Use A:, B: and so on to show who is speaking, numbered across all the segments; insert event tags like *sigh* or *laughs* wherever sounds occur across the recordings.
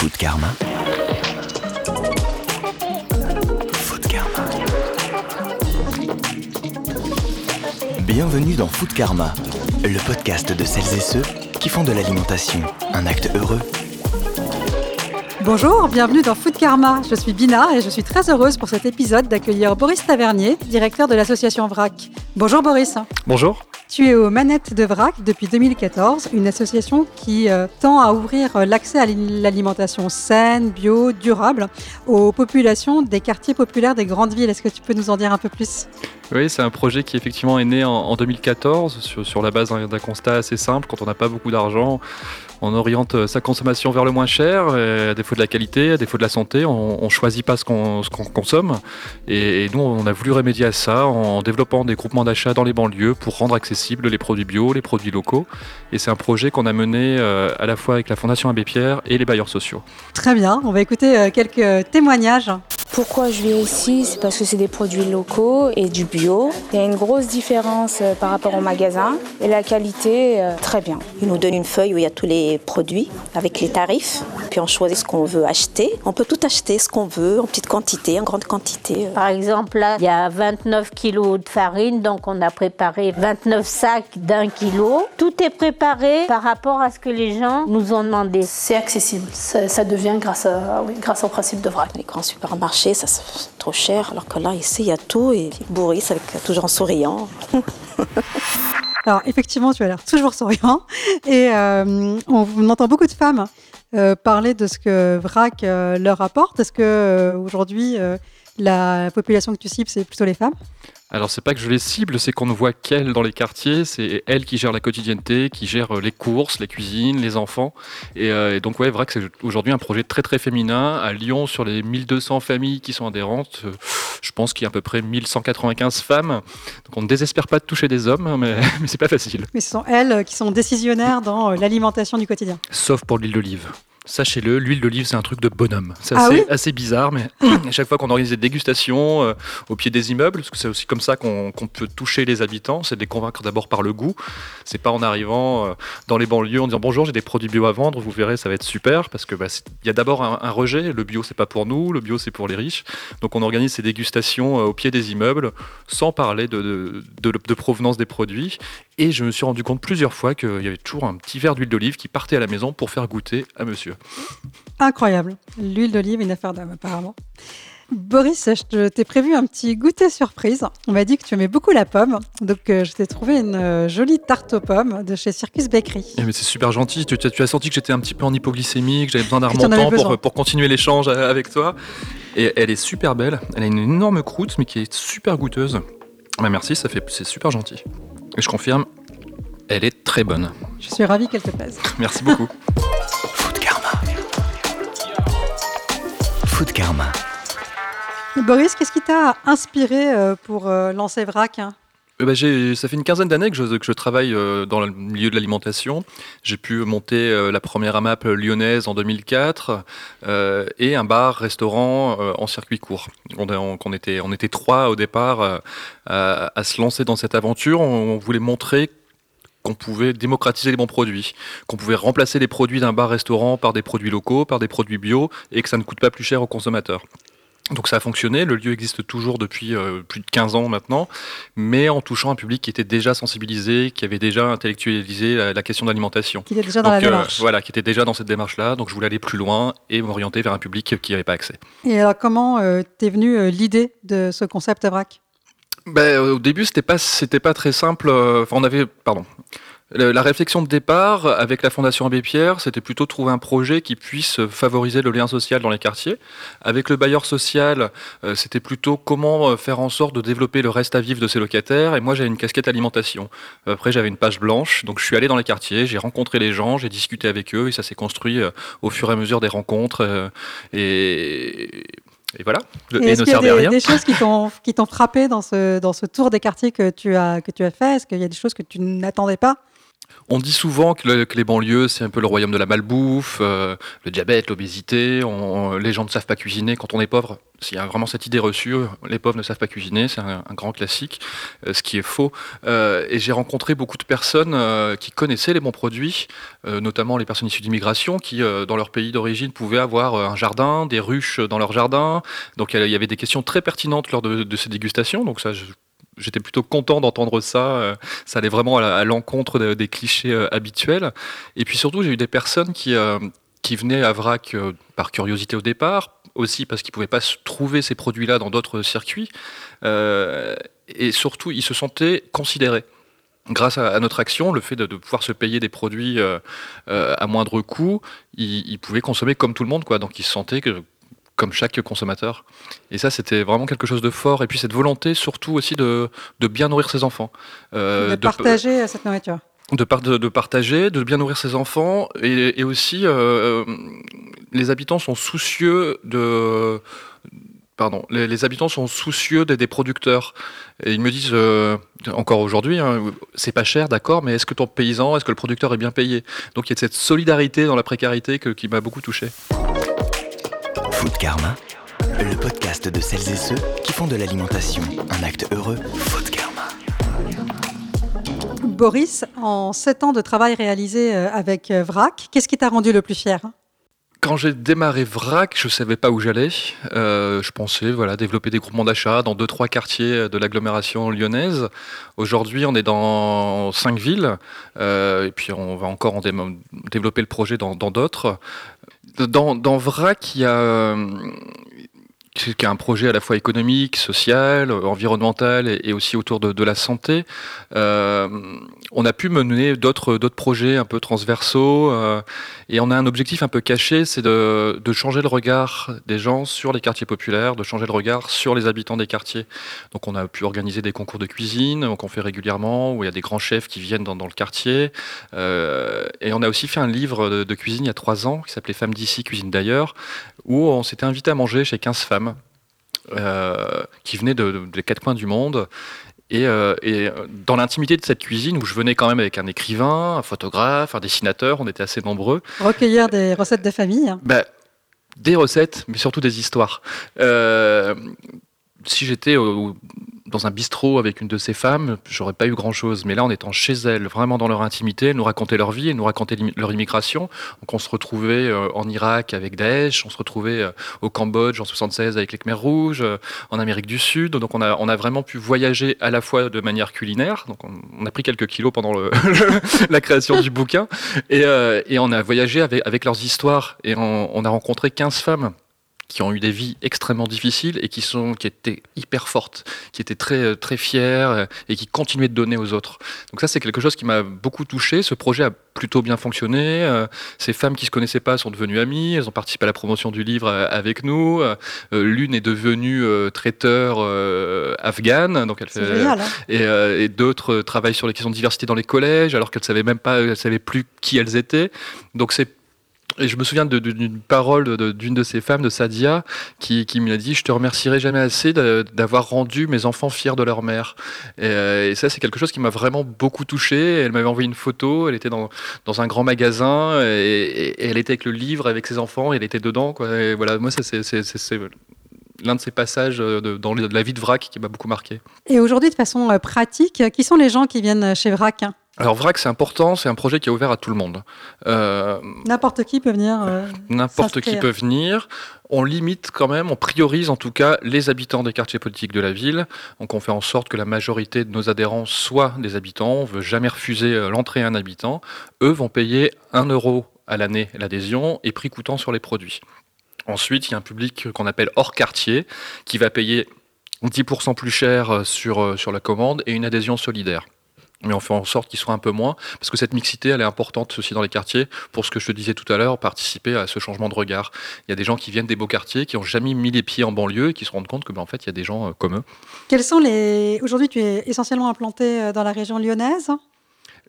A: Food Karma. Food Karma. Bienvenue dans Food Karma, le podcast de celles et ceux qui font de l'alimentation un acte heureux.
B: Bonjour, bienvenue dans Food Karma. Je suis Bina et je suis très heureuse pour cet épisode d'accueillir Boris Tavernier, directeur de l'association VRAC. Bonjour Boris.
C: Bonjour.
B: Tu es aux manettes de VRAC depuis 2014, une association qui euh, tend à ouvrir euh, l'accès à l'alimentation saine, bio, durable aux populations des quartiers populaires des grandes villes. Est-ce que tu peux nous en dire un peu plus?
C: Oui, c'est un projet qui effectivement est né en, 2014 sur, la base d'un constat assez simple. Quand on n'a pas beaucoup d'argent, on oriente euh, sa consommation vers le moins cher, à défaut de la qualité, à défaut de la santé, on, ne choisit pas ce qu'on consomme. Et, nous, on a voulu remédier à ça en développant des groupements d'achat dans les banlieues pour rendre accessibles les produits bio, les produits locaux. Et c'est un projet qu'on a mené euh, à la fois avec la Fondation Abbé Pierre et les bailleurs sociaux.
B: Très bien, on va écouter euh, quelques témoignages.
D: Pourquoi je viens ici C'est parce que c'est des produits locaux et du bio. Il y a une grosse différence euh, par rapport au magasin et la qualité, euh, très bien.
E: Ils nous donnent une feuille où il y a tous les produits avec les tarifs. Puis on choisit ce qu'on veut acheter. On peut tout acheter, ce qu'on veut, en petite quantité, en grande quantité.
F: Par exemple, là, il y a 29 kilos de farine, donc on a préparé 29 sacs d'un kilo. Tout est préparé par rapport à ce que les gens nous ont demandé.
G: C'est accessible. Ça, devient grâce, à, grâce au principe de vrac.
E: Les grands supermarchés ça c'est trop cher. Alors que là, ici, il y a tout et Boris avec toujours en souriant. *laughs*
B: Alors effectivement, tu as l'air toujours souriant et euh, on, entend beaucoup de femmes euh, parler de ce que VRAC euh, leur apporte. Est-ce que aujourd'hui la population que tu cibles, c'est plutôt les femmes
C: alors c'est pas que je les cible, c'est qu'on ne voit qu'elle dans les quartiers, c'est elle qui gère la quotidienneté, qui gère euh, les courses, les cuisines, les enfants. Et, euh, donc ouais, vrai que c'est aujourd'hui un projet très très féminin. À Lyon, sur les 1200 familles qui sont adhérentes, euh, je pense qu'il y a à peu près 1195 femmes. Donc on ne désespère pas de toucher des hommes, hein, mais, *laughs* mais c'est pas facile.
B: Mais ce sont elles qui sont décisionnaires dans l'alimentation du quotidien.
C: Sauf pour l'huile d'olive. Sachez-le, l'huile d'olive, c'est un truc de bonhomme. C'est
B: ah
C: assez, bizarre, mais *coughs* à chaque fois qu'on organise des dégustations euh, au pied des immeubles, parce que c'est aussi comme ça qu'on peut toucher les habitants, c'est de les convaincre d'abord par le goût. C'est pas en arrivant euh, dans les banlieues en disant bonjour, j'ai des produits bio à vendre, vous verrez, ça va être super, parce que bah, il y a d'abord un, rejet. Le bio, c'est pas pour nous, le bio, c'est pour les riches. Donc on organise ces dégustations euh, au pied des immeubles, sans parler de, de provenance des produits. Et je me suis rendu compte plusieurs fois qu'il y avait toujours un petit verre d'huile d'olive qui partait à la maison pour faire goûter à monsieur.
B: Incroyable. L'huile d'olive, une affaire d'homme apparemment. Boris, je t'ai prévu un petit goûter surprise. On m'a dit que tu aimais beaucoup la pomme, donc euh, je t'ai trouvé une euh, jolie tarte aux pommes de chez Circus Bakery.
C: Eh, mais c'est super gentil. Tu, as senti que j'étais un petit peu en hypoglycémie, que j'avais besoin d'un remontant pour, pour, continuer l'échange euh, avec toi. Et elle est super belle. Elle a une énorme croûte, mais qui est super goûteuse. Bah, merci, ça fait, c'est super gentil. Et je confirme, elle est très bonne.
B: Je suis ravie qu'elle te plaise. *laughs*
C: Merci beaucoup.
A: Food Karma. Food Karma.
B: Boris, qu'est-ce qui t'a inspiré euh, pour euh, lancer VRAC
C: euh, bah, ça fait une quinzaine d'années que je, travaille dans le milieu de l'alimentation. J'ai pu monter la première AMAP lyonnaise en 2004 et un bar-restaurant en circuit court. On, était, trois au départ à, à, se lancer dans cette aventure. On, voulait montrer qu'on pouvait démocratiser les bons produits, qu'on pouvait remplacer les produits d'un bar-restaurant par des produits locaux, par des produits bio, et que ça ne coûte pas plus cher aux consommateurs. Donc ça a fonctionné, le lieu existe toujours depuis euh, plus de 15 ans maintenant, mais en touchant un public qui était déjà sensibilisé, qui avait déjà intellectualisé la, question d'alimentation.
B: Qui était déjà dans la euh, démarche.
C: voilà, qui était déjà dans cette démarche-là, donc je voulais aller plus loin et m'orienter vers un public qui n'y avait pas accès.
B: Et alors comment euh, t'es venue l'idée de ce concept VRAC
C: ben, Au début, c'était pas, c'était pas très simple. Enfin, on avait, pardon, la réflexion de départ avec la Fondation Abbé Pierre, c'était plutôt trouver un projet qui puisse favoriser le lien social dans les quartiers. Avec le bailleur social, euh, c'était plutôt comment euh, faire en sorte de développer le reste à vivre de ses locataires. Et moi, j'avais une casquette alimentation. Après, j'avais une page blanche. Donc, je suis allé dans les quartiers, j'ai rencontré les gens, j'ai discuté avec eux et ça s'est construit euh, au fur et à mesure des rencontres. Et et voilà,
B: le et, est-ce qu'il y a des, des, choses qui t'ont qui t'ont frappé dans ce dans ce tour des quartiers que tu as que tu as fait? Est-ce qu'il y a des choses que tu n'attendais pas?
C: On dit souvent que, le- que les banlieues, c'est un peu le royaume de la malbouffe, euh, le diabète, l'obésité. les gens ne savent pas cuisiner quand on est pauvre. S'il y a vraiment cette idée reçue, les pauvres ne savent pas cuisiner, c'est un, grand classique, euh, ce qui est faux. Euh, et j'ai rencontré beaucoup de personnes qui connaissaient les bons produits, notamment les personnes issues d'immigration, qui, dans leur pays d'origine, pouvaient avoir un jardin, des ruches dans leur jardin. Donc il y avait des questions très pertinentes lors de, de ces dégustations. Donc ça, je- J'étais plutôt content d'entendre ça. euh, Ça allait vraiment à l'encontre de- des clichés euh, habituels. Et puis surtout, j'ai eu des personnes qui, euh, qui venaient à Vrac par curiosité au départ, aussi parce qu'ils ne pouvaient pas trouver ces produits-là dans d'autres circuits. Et surtout, ils se sentaient considérés. Grâce à, notre action, le fait de, pouvoir se payer des produits à moindre coût, ils, ils pouvaient consommer comme tout le monde. Quoi. Donc ils se sentaient que, comme chaque consommateur. Et ça, c'était vraiment quelque chose de fort. Et puis cette volonté, surtout aussi, de, de bien nourrir ses enfants. Euh,
B: de partager euh, cette nourriture.
C: de, par- de- de partager, de bien nourrir ses enfants, et, et aussi euh, les habitants sont soucieux de, pardon, les, les habitants sont soucieux des, des producteurs. Et ils me disent euh, encore aujourd'hui, hein, c'est pas cher, d'accord, mais est-ce que ton paysan, est-ce que le producteur est bien payé? Donc il y a cette solidarité dans la précarité que- qui m'a beaucoup touché.
A: Food Karma, le podcast de celles et ceux qui font de l'alimentation un acte heureux. Food Karma.
B: Boris, en sept ans de travail réalisé euh, avec euh, VRAC, qu'est-ce qui t'a rendu le plus fier?
C: Quand j'ai démarré VRAC, je savais pas où j'allais. Euh, je pensais voilà développer des groupements d'achat dans deux trois quartiers de l'agglomération lyonnaise. Aujourd'hui, on est dans cinq villes euh, et puis on va encore en dé- développer le projet dans d'autres. Dans, dans VRAC, il y a euh, qui est un projet à la fois économique, social, environnemental et, aussi autour de, la santé. Euh, on a pu mener d'autres projets un peu transversaux euh, et on a un objectif un peu caché, c'est de, changer le regard des gens sur les quartiers populaires, de changer le regard sur les habitants des quartiers. Donc on a pu organiser des concours de cuisine qu'on fait régulièrement, où il y a des grands chefs qui viennent dans, le quartier. Euh, et on a aussi fait un livre de, de cuisine il y a trois ans qui s'appelait Femmes d'ici, cuisine d'ailleurs, où on s'était invité à manger chez 15 femmes qui venaient de, de- des quatre coins du monde. Et, euh, et dans l'intimité de cette cuisine, où je venais quand même avec un écrivain, un photographe, un dessinateur, on était assez nombreux,
B: Recueillir des recettes de famille.
C: bah, des recettes, mais surtout des histoires. Euh, si j'étais dans un bistrot avec une de ces femmes, j'aurais pas eu grand chose. Mais là, en étant chez elles, vraiment dans leur intimité, elles nous racontaient leur vie, elles nous racontaient leur immigration. Donc, on se retrouvait euh, en Irak avec Daesh, on se retrouvait euh, au Cambodge en 76 avec les Khmers rouges, euh, en Amérique du Sud. Donc, on a, vraiment pu voyager à la fois de manière culinaire. Donc, on, a pris quelques kilos pendant *laughs* la création du bouquin. Et, on a voyagé avec, leurs histoires. Et on, on a rencontré 15 femmes qui ont eu des vies extrêmement difficiles et qui sont qui étaient hyper fortes, qui étaient très euh, très fières euh, et qui continuaient de donner aux autres. Donc ça c'est quelque chose qui m'a beaucoup touché. Ce projet a plutôt bien fonctionné. Euh, Ces femmes qui se connaissaient pas sont devenues amies. Elles ont participé à la promotion du livre avec nous. L'une est devenue traiteur afghane, donc elle fait
B: génial. hein.
C: et, et d'autres travaillent sur les questions de diversité dans les collèges alors qu'elles savaient même pas, elles savaient plus qui elles étaient. Donc c'est et je me souviens d'une parole d'une de ces femmes, de Sadia, qui, qui me dit Je te remercierai jamais assez d'avoir rendu mes enfants fiers de leur mère. Et, euh, et ça, c'est quelque chose qui m'a vraiment beaucoup touché. Elle m'avait envoyé une photo. Elle était dans, dans un grand magasin et, elle était avec le livre, avec ses enfants. Et elle était dedans. Et voilà, moi, c'est l'un de ces passages euh, de- dans la vie de Vrac qui m'a beaucoup marqué.
B: Et aujourd'hui, de façon euh, pratique, qui sont les gens qui viennent chez VRAC hein?
C: Alors VRAC, c'est important, c'est un projet qui est ouvert à tout le monde. Euh,
B: N'importe qui peut venir. euh,
C: N'importe qui peut venir. On limite quand même, on priorise en tout cas les habitants des quartiers politiques de la ville. Donc on fait en sorte que la majorité de nos adhérents soient des habitants. On veut jamais refuser euh, l'entrée à un habitant. Eux vont payer 1 euro à l'année l'adhésion et prix coûtant sur les produits. Ensuite, il y a un public qu'on appelle hors quartier qui va payer 10% plus cher sur, sur la commande et une adhésion solidaire. Mais on fait en sorte qu'ils soient un peu moins, parce que cette mixité, elle est importante aussi dans les quartiers, pour ce que je te disais tout à l'heure, participer à ce changement de regard. Il y a des gens qui viennent des beaux quartiers, qui n'ont jamais mis les pieds en banlieue, et qui se rendent compte que, ben, en fait, il y a des gens euh, comme eux.
B: Quels sont les. Aujourd'hui, tu es essentiellement implanté euh, dans la région lyonnaise?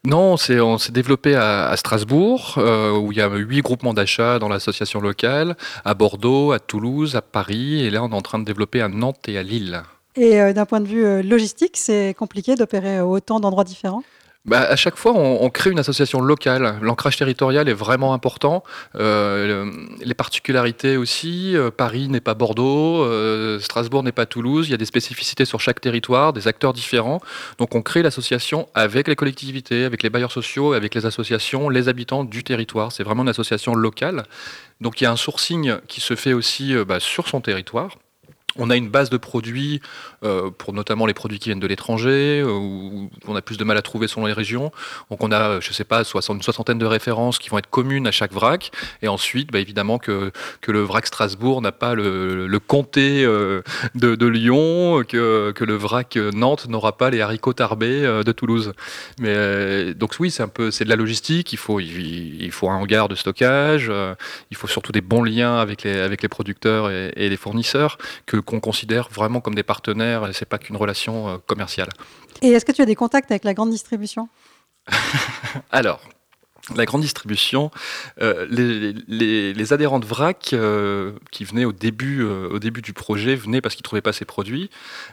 C: Non, on s'est, on s'est développé à, à Strasbourg, euh, où il y a huit groupements d'achat dans l'association locale, à Bordeaux, à Toulouse, à Paris, et là, on est en train de développer à Nantes et à Lille.
B: Et euh, d'un point de vue euh, logistique, c'est compliqué d'opérer à autant d'endroits différents?
C: bah, à chaque fois, on, crée une association locale. L'ancrage territorial est vraiment important. Euh, les particularités aussi. Euh, Paris n'est pas Bordeaux, euh, Strasbourg n'est pas Toulouse. Il y a des spécificités sur chaque territoire, des acteurs différents. Donc, on crée l'association avec les collectivités, avec les bailleurs sociaux, avec les associations, les habitants du territoire. C'est vraiment une association locale. Donc, il y a un sourcing qui se fait aussi bah, sur son territoire. On a une base de produits euh, pour notamment les produits qui viennent de l'étranger, euh, où on a plus de mal à trouver selon les régions. Donc on a, je ne sais pas, une soixantaine de références qui vont être communes à chaque vrac. Et ensuite, bah, évidemment que, que le vrac Strasbourg n'a pas le, comté euh, de, Lyon, que, que, le vrac Nantes n'aura pas les haricots tarbés de Toulouse. Mais donc oui, c'est un peu, c'est de la logistique. Il faut, il, faut un hangar de stockage. il faut surtout des bons liens avec les, avec les producteurs et, et les fournisseurs que qu'on considère vraiment comme des partenaires et c'est pas qu'une relation euh, commerciale.
B: Et est-ce que tu as des contacts avec la grande distribution? *laughs*
C: Alors, la grande distribution, euh, les, adhérents de VRAC euh, qui venaient au début, au début du projet venaient parce qu'ils ne trouvaient pas ces produits.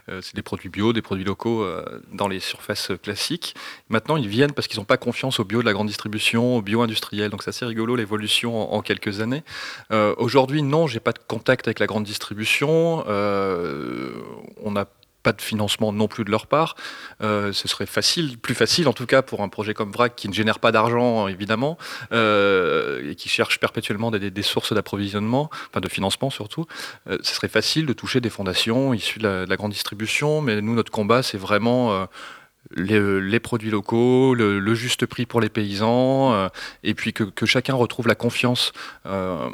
C: c'est des produits bio, des produits locaux dans les surfaces classiques. Maintenant, ils viennent parce qu'ils n'ont pas confiance au bio de la grande distribution, au bio industriel. Donc c'est assez rigolo l'évolution en, quelques années. Aujourd'hui, non, j'ai pas de contact avec la grande distribution. on a pas de financement non plus de leur part. Euh, ce serait facile, plus facile en tout cas pour un projet comme VRAC qui ne génère pas d'argent évidemment euh, et qui cherche perpétuellement des, sources d'approvisionnement, enfin de financement surtout. Euh, ce serait facile de toucher des fondations issues de la, grande distribution, mais nous notre combat c'est vraiment les, produits locaux, le, juste prix pour les paysans, euh, et puis que, chacun retrouve la confiance euh,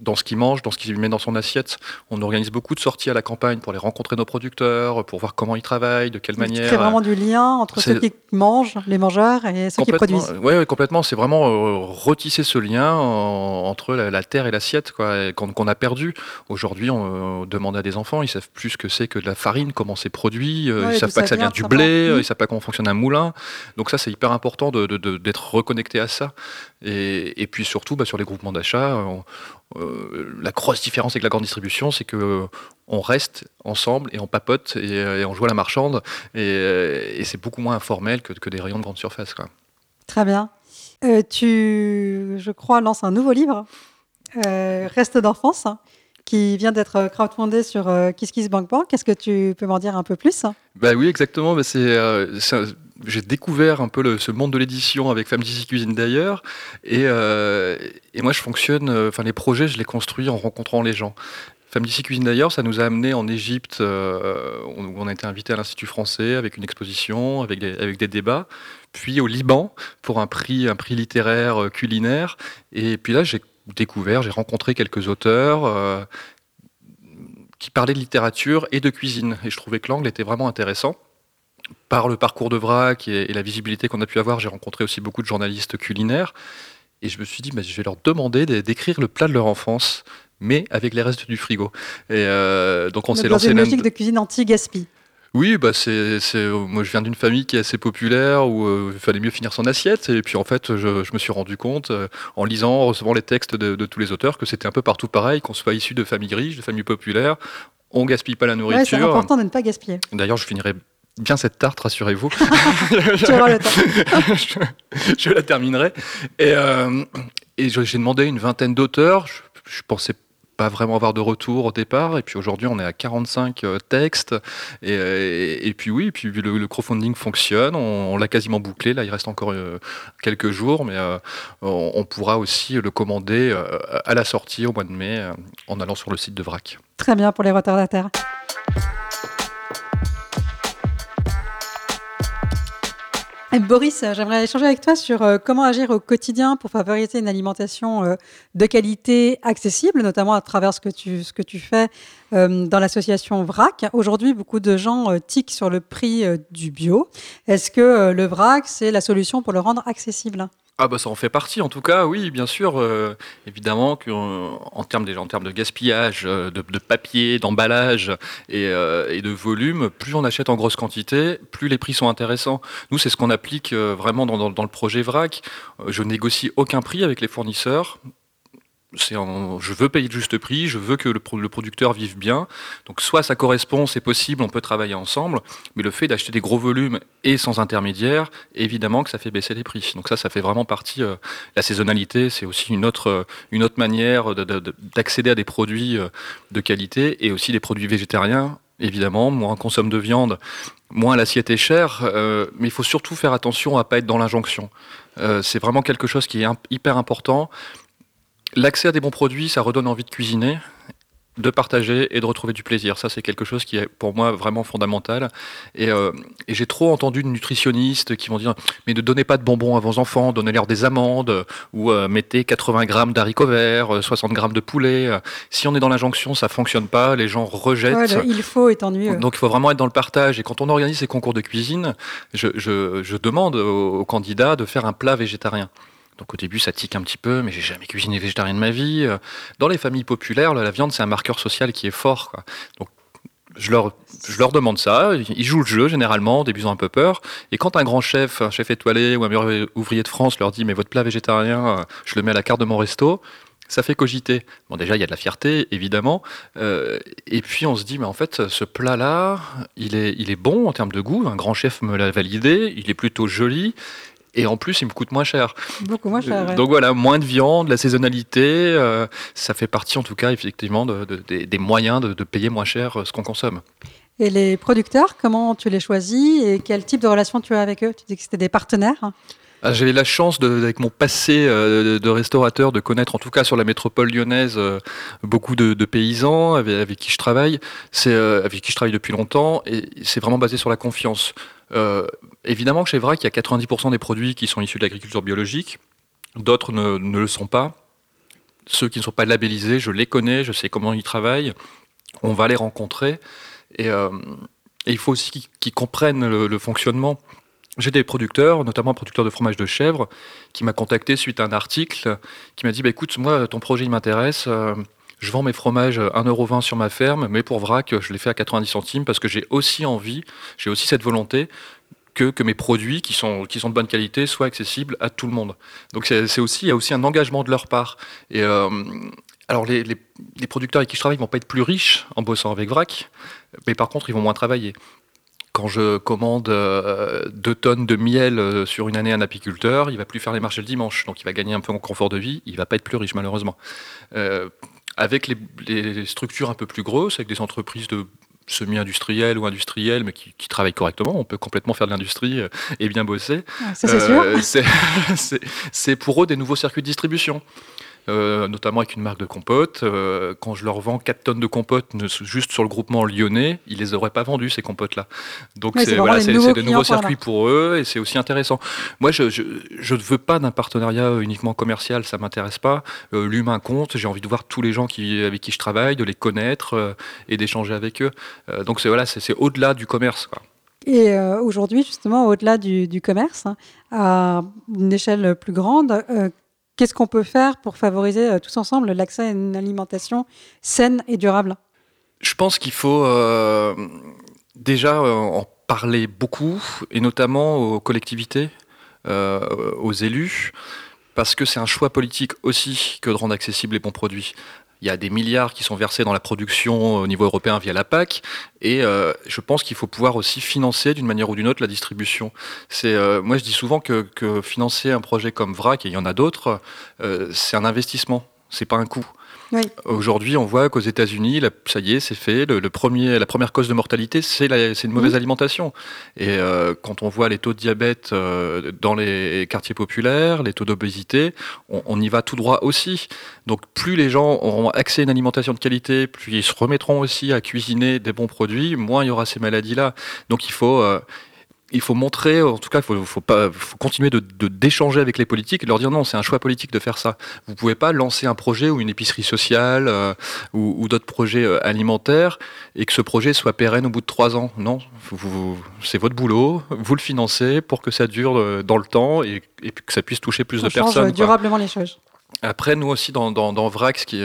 C: dans ce qu'il mange, dans ce qu'il met dans son assiette. On organise beaucoup de sorties à la campagne pour les rencontrer nos producteurs, pour voir comment ils travaillent, de quelle manière.
B: C'est vraiment du lien entre ceux qui mangent, les mangeurs, et ceux qui produisent.
C: Oui, complètement. C'est vraiment euh, retisser ce lien entre la, terre et l'assiette qu'on a perdu. Aujourd'hui, on demande à des enfants, ils savent plus ce que c'est que de la farine, comment c'est produit, ils savent pas que ça vient du blé, savent pas comment fonctionne un moulin. Donc ça, c'est hyper important d'être reconnecté à ça. Et, puis surtout, bah, sur les groupements d'achat, euh, la grosse différence avec la grande distribution, c'est que euh, on reste ensemble et on papote et, on joue à la marchande. Et, c'est beaucoup moins informel que, des rayons de grande surface.
B: Très bien. Euh, tu, je crois, lances un nouveau livre, Reste d'enfance qui vient d'être crowdfundé sur euh, KissKissBankBank. Est-ce que tu peux m'en dire un peu plus?
C: Bah Oui, exactement. Bah c'est, euh, j'ai découvert un peu ce monde de l'édition avec Femmes d'ici Cuisine d'ailleurs. Et, euh, et, moi, je fonctionne, enfin, les projets, je les construis en rencontrant les gens. Femmes d'ici Cuisine d'ailleurs, ça nous a amené en Égypte, où on a été invité à l'Institut français avec une exposition, avec des, avec des débats, puis au Liban pour un prix, un prix littéraire culinaire. Et puis là, j'ai découvert, j'ai rencontré quelques auteurs euh, qui parlaient de littérature et de cuisine. Et je trouvais que l'angle était vraiment intéressant. Par le parcours de Vrac et, la visibilité qu'on a pu avoir, j'ai rencontré aussi beaucoup de journalistes culinaires. Et je me suis dit, je vais leur demander d'écrire le plat de leur enfance, mais avec les restes du frigo. Et euh, donc on s'est lancé.
B: Dans une logique de cuisine anti-gaspi.
C: Oui, bah c'est, moi je viens d'une famille qui est assez populaire où euh, il fallait mieux finir son assiette et puis en fait je, me suis rendu compte euh, en lisant, en recevant les textes de, tous les auteurs que c'était un peu partout pareil, qu'on soit issu de familles riches, de familles populaires, on gaspille pas la nourriture.
B: c'est important de ne pas gaspiller.
C: D'ailleurs, je finirai bien cette tarte, rassurez-vous. *laughs*
B: tu auras le temps. *laughs*
C: je, la terminerai. Et, euh, et j'ai demandé une vingtaine d'auteurs. Je, je pensais pas vraiment avoir de retour au départ. Et puis aujourd'hui, on est à 45 euh, textes. Euh, et, puis oui, puis le, crowdfunding fonctionne. On, l'a quasiment bouclé. Là, il reste encore euh, quelques jours, mais on, pourra aussi le commander à la sortie au mois de mai en allant sur le site de VRAC.
B: Très bien pour les retardataires. Boris, j'aimerais échanger avec toi sur euh, comment agir au quotidien pour favoriser une alimentation euh, de qualité accessible, notamment à travers ce que tu, fais euh, dans l'association VRAC. Aujourd'hui, beaucoup de gens tiquent sur le prix du bio. Est-ce que le VRAC, c'est la solution pour le rendre accessible?
C: Ah bah ça en fait partie en tout cas, oui bien sûr, euh, évidemment qu'en en termes de, en termes de gaspillage, euh, de, papier, d'emballage euh, et, de volume, plus on achète en grosse quantité, plus les prix sont intéressants. Nous c'est ce qu'on applique vraiment dans, dans, le projet VRAC. Je négocie aucun prix avec les fournisseurs je veux payer le juste prix, je veux que le, producteur vive bien. Donc soit ça correspond, c'est possible, on peut travailler ensemble, mais le fait d'acheter des gros volumes et sans intermédiaire, évidemment que ça fait baisser les prix. Donc ça, ça fait vraiment partie. Euh, la saisonnalité, c'est aussi une autre, euh, une autre manière d'accéder à des produits euh, de qualité et aussi des produits végétariens. Évidemment, moins on consomme de viande, moins l'assiette est chère, mais il faut surtout faire attention à pas être dans l'injonction. c'est vraiment quelque chose qui est hyper important. L'accès à des bons produits, ça redonne envie de cuisiner, de partager et de retrouver du plaisir. Ça, c'est quelque chose qui est pour moi vraiment fondamental. Et, euh, j'ai trop entendu de nutritionnistes qui vont dire Mais ne donnez pas de bonbons à vos enfants, donnez-leur des amandes, ou euh, mettez 80 grammes d'haricots verts, 60 euh, grammes de poulet. Si on est dans l'injonction, ça fonctionne pas, les gens rejettent.
B: il faut est ennuyeux.
C: Donc il faut vraiment être dans le partage. Et quand on organise ces concours de cuisine, je demande aux candidats de faire un plat végétarien. Donc au début, ça tique un petit peu, mais j'ai jamais cuisiné végétarien de ma vie. Euh, dans les familles populaires, la viande, c'est un marqueur social qui est fort. Donc je leur, demande ça, ils jouent le jeu généralement, au début ont un peu peur. Et quand un grand chef, un chef étoilé ou un meilleur ouvrier de France leur dit mais votre plat végétarien, euh, je le mets à la carte de mon resto, ça fait cogiter. Bon déjà il y a de la fierté évidemment, euh, et puis on se dit mais en fait ce plat-là, il est bon en termes de goût, un grand chef me l'a validé, il est plutôt joli, et en plus, il me coûte moins cher.
B: Beaucoup moins cher.
C: Donc voilà, moins de viande, la saisonnalité, euh, ça fait partie en tout cas effectivement des moyens de, payer moins cher euh, ce qu'on consomme.
B: Et les producteurs, comment tu les choisis et quel type de relation tu as avec eux? Tu dis que c'était des partenaires
C: ah, J'avais la chance, avec mon passé euh, de restaurateur, de connaître, en tout cas sur la métropole lyonnaise, beaucoup de, paysans avec, qui je travaille. C'est avec qui je travaille depuis longtemps, et c'est vraiment basé sur la confiance. Euh, évidemment chez VRAC, il y a 90% des produits qui sont issus de l'agriculture biologique. D'autres ne, le sont pas. Ceux qui ne sont pas labellisés, je les connais, je sais comment ils travaillent. On va les rencontrer. Et, euh, il faut aussi qu'ils comprennent le, fonctionnement. J'ai des producteurs, notamment un producteur de fromage de chèvre, qui m'a contacté suite à un article, qui m'a dit bah, écoute, moi, ton projet m'intéresse. Euh, je vends mes fromages 1,20€ sur ma ferme, mais pour vrac, je les fais à 90 centimes parce que j'ai aussi envie, j'ai aussi cette volonté que, mes produits qui sont, de bonne qualité soient accessibles à tout le monde. Donc c'est aussi, il y a aussi un engagement de leur part. Euh, alors les, producteurs avec qui je travaille ne vont pas être plus riches en bossant avec vrac, mais par contre ils vont moins travailler. Quand je commande 2 euh, tonnes de miel euh, sur une année à un apiculteur, il va plus faire les marchés le dimanche, donc il va gagner un peu en confort de vie, il va pas être plus riche malheureusement avec les, structures un peu plus grosses, avec des entreprises de semi-industrielles ou industrielles, mais qui, travaillent correctement. On peut complètement faire de l'industrie euh, et bien bosser.
B: c'est euh, *laughs*
C: C'est pour eux des nouveaux circuits de distribution. Euh, notamment avec une marque de compote. Euh, quand je leur vends 4 tonnes de compote juste sur le groupement lyonnais, ils les auraient pas vendus ces compotes-là. Donc c'est voilà, des nouveaux circuits pour eux et c'est aussi intéressant. Moi, je, je, ne veux pas d'un partenariat uniquement commercial, ça m'intéresse pas. Euh, l'humain compte. J'ai envie de voir tous les gens qui, avec qui je travaille, de les connaître et d'échanger avec eux. donc c'est voilà, c'est au-delà du commerce. Quoi.
B: Et aujourd'hui, justement, au-delà du, du, commerce, hein, à une échelle plus grande, Qu'est-ce qu'on peut faire pour favoriser euh, tous ensemble l'accès à une alimentation saine et durable?
C: Je pense qu'il faut euh, déjà euh, en parler beaucoup, et notamment aux collectivités, aux élus, parce que c'est un choix politique aussi que de rendre accessibles les bons produits. Il y a des milliards qui sont versés dans la production au niveau européen via la PAC, et euh, je pense qu'il faut pouvoir aussi financer d'une manière ou d'une autre la distribution. C'est, euh, moi, je dis souvent que, financer un projet comme VRAC, et il y en a d'autres, euh, c'est un investissement, c'est pas un coût. Aujourd'hui, on voit qu'aux États-Unis, ça y est, c'est fait. Le, premier, la première cause de mortalité, c'est une mauvaise alimentation. Et euh, quand on voit les taux de diabète euh, dans les quartiers populaires, les taux d'obésité, on, y va tout droit aussi. Donc, plus les gens auront accès à une alimentation de qualité, plus ils se remettront aussi à cuisiner des bons produits, moins il y aura ces maladies-là. Donc, il faut, euh, il faut montrer, en tout cas, il faut, faut, pas, faut continuer de, d'échanger avec les politiques et leur dire non, c'est un choix politique de faire ça. Vous pouvez pas lancer un projet ou une épicerie sociale euh, ou, d'autres projets euh, alimentaires et que ce projet soit pérenne au bout de trois ans. Non, c'est votre boulot, vous le financez pour que ça dure euh, dans le temps et, et que ça puisse toucher plus
B: de
C: personnes.
B: durablement les choses.
C: Après, nous aussi, dans, dans, dans VRAC, qui,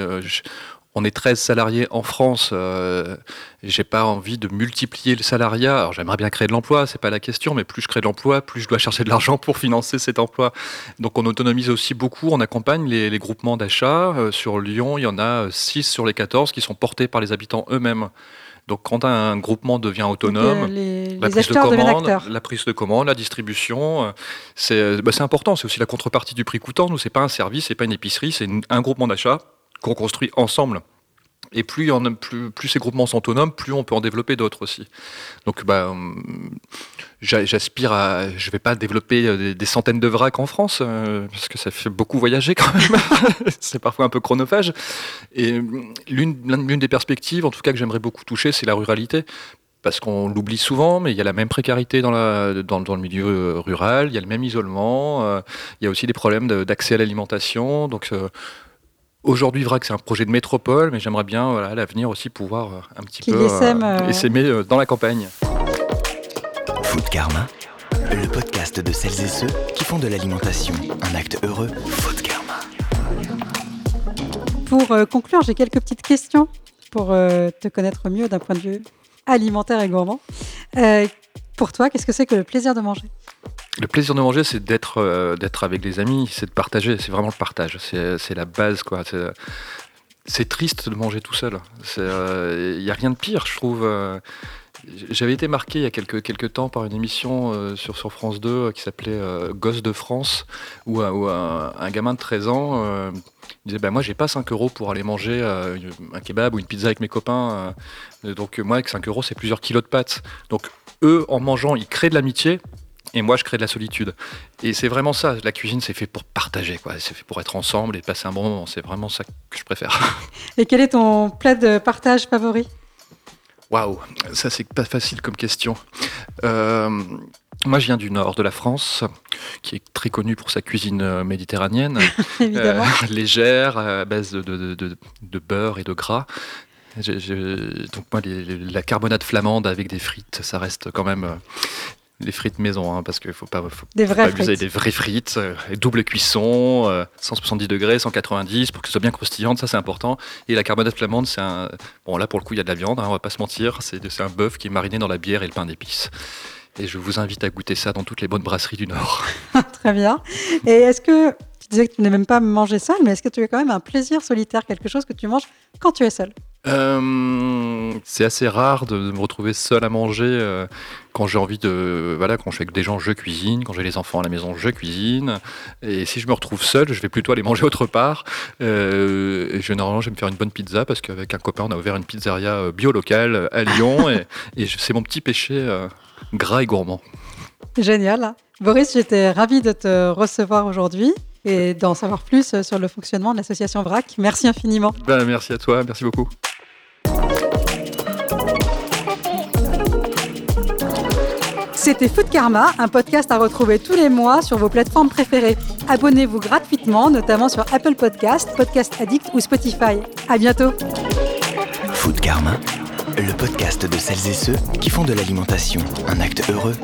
C: on est 13 salariés en France. Euh, j'ai pas envie de multiplier le salariat. Alors j'aimerais bien créer de l'emploi, c'est pas la question, mais plus je crée de l'emploi, plus je dois chercher de l'argent pour financer cet emploi. Donc on autonomise aussi beaucoup, on accompagne les, groupements d'achat. Euh, sur Lyon, il y en a 6 sur les 14 qui sont portés par les habitants eux-mêmes. Donc quand un groupement devient autonome, la, prise de commande, la prise de commande, la distribution, euh, bah, c'est important. C'est aussi la contrepartie du prix coûtant. Nous, c'est pas un service, c'est pas une épicerie, c'est un groupement d'achat qu'on construit ensemble. Et plus, plus, plus, ces groupements sont autonomes, plus on peut en développer d'autres aussi. Donc, bah, hum, j'aspire à. Je ne vais pas développer euh, des, centaines de vracs en France, euh, parce que ça fait beaucoup voyager quand même. *laughs* c'est parfois un peu chronophage. Et l'une des perspectives, en tout cas, que j'aimerais beaucoup toucher, c'est la ruralité parce qu'on l'oublie souvent, mais il y a la même précarité dans, la, dans, le milieu euh, rural, il y a le même isolement, il y a aussi des problèmes d'accès à l'alimentation. Aujourd'hui, VRAC, c'est un projet de métropole, mais j'aimerais bien voilà, à l'avenir aussi pouvoir euh, un petit peu euh, essaimer euh, dans la campagne.
A: Food Karma, le podcast de celles et ceux qui font de l'alimentation un acte heureux. Food Karma.
B: Pour conclure, j'ai quelques petites questions pour te connaître mieux d'un point de vue alimentaire et gourmand. pour toi, qu'est-ce que c'est que le plaisir de manger?
C: Le plaisir de manger, c'est d'être euh, d'être avec des amis, c'est de partager, c'est vraiment le partage, c'est la base quoi. C'est triste de manger tout seul. Il n'y euh, a rien de pire, je trouve. Euh. J'avais été marqué il y a quelques, quelques temps par une émission sur, sur France 2 qui s'appelait Gosse de France, où, un, gamin de 13 ans disait bah, Moi, j'ai pas 5 euros pour aller manger un kebab ou une pizza avec mes copains. donc, moi, avec 5 euros, c'est plusieurs kilos de pâtes. Donc, eux, en mangeant, ils créent de l'amitié et moi, je crée de la solitude. Et c'est vraiment ça. La cuisine, c'est fait pour partager, quoi. C'est fait pour être ensemble et passer un bon moment. C'est vraiment ça que je préfère. *laughs*
B: Et quel est ton plat de partage favori?
C: Waouh, ça c'est pas facile comme question. Euh, moi, je viens du nord de la France, qui est très connu pour sa cuisine euh, méditerranéenne, *laughs*
B: euh, *laughs*
C: légère, à base de, de, beurre et de gras. donc moi, la carbonade flamande avec des frites, ça reste quand même les frites maison, hein, parce qu'il ne faut pas, faut,
B: des
C: pas abuser des vraies frites, euh, double cuisson, 170 euh, degrés, 190 pour que ce soit bien croustillante, ça c'est important. Et la carbonate flamande, c'est un. Bon, là pour le coup, il y a de la viande, hein, on va pas se mentir, c'est un bœuf qui est mariné dans la bière et le pain d'épices. Et je vous invite à goûter ça dans toutes les bonnes brasseries du Nord. *laughs*
B: Très bien. Et est-ce que tu disais que tu n'aimes même pas manger seul, mais est-ce que tu as quand même un plaisir solitaire, quelque chose que tu manges quand tu es seul?
C: Euh, c'est assez rare de, me retrouver seul à manger euh, quand j'ai envie de. Voilà, quand je suis avec des gens, je cuisine. Quand j'ai les enfants à la maison, je cuisine. Et si je me retrouve seul, je vais plutôt aller manger *laughs* autre part. Euh, et généralement, je vais me faire une bonne pizza parce qu'avec un copain, on a ouvert une pizzeria bio locale à Lyon. *laughs* et, et c'est mon petit péché gras et gourmand.
B: Génial. Boris, j'étais ravie de te recevoir aujourd'hui et d'en savoir plus sur le fonctionnement de l'association VRAC. Merci infiniment.
C: Ben, merci à toi, merci beaucoup.
B: C'était Food Karma, un podcast à retrouver tous les mois sur vos plateformes préférées. Abonnez-vous gratuitement, notamment sur Apple Podcast, Podcast Addict ou Spotify. À bientôt.
A: Food Karma, le podcast de celles et ceux qui font de l'alimentation un acte heureux.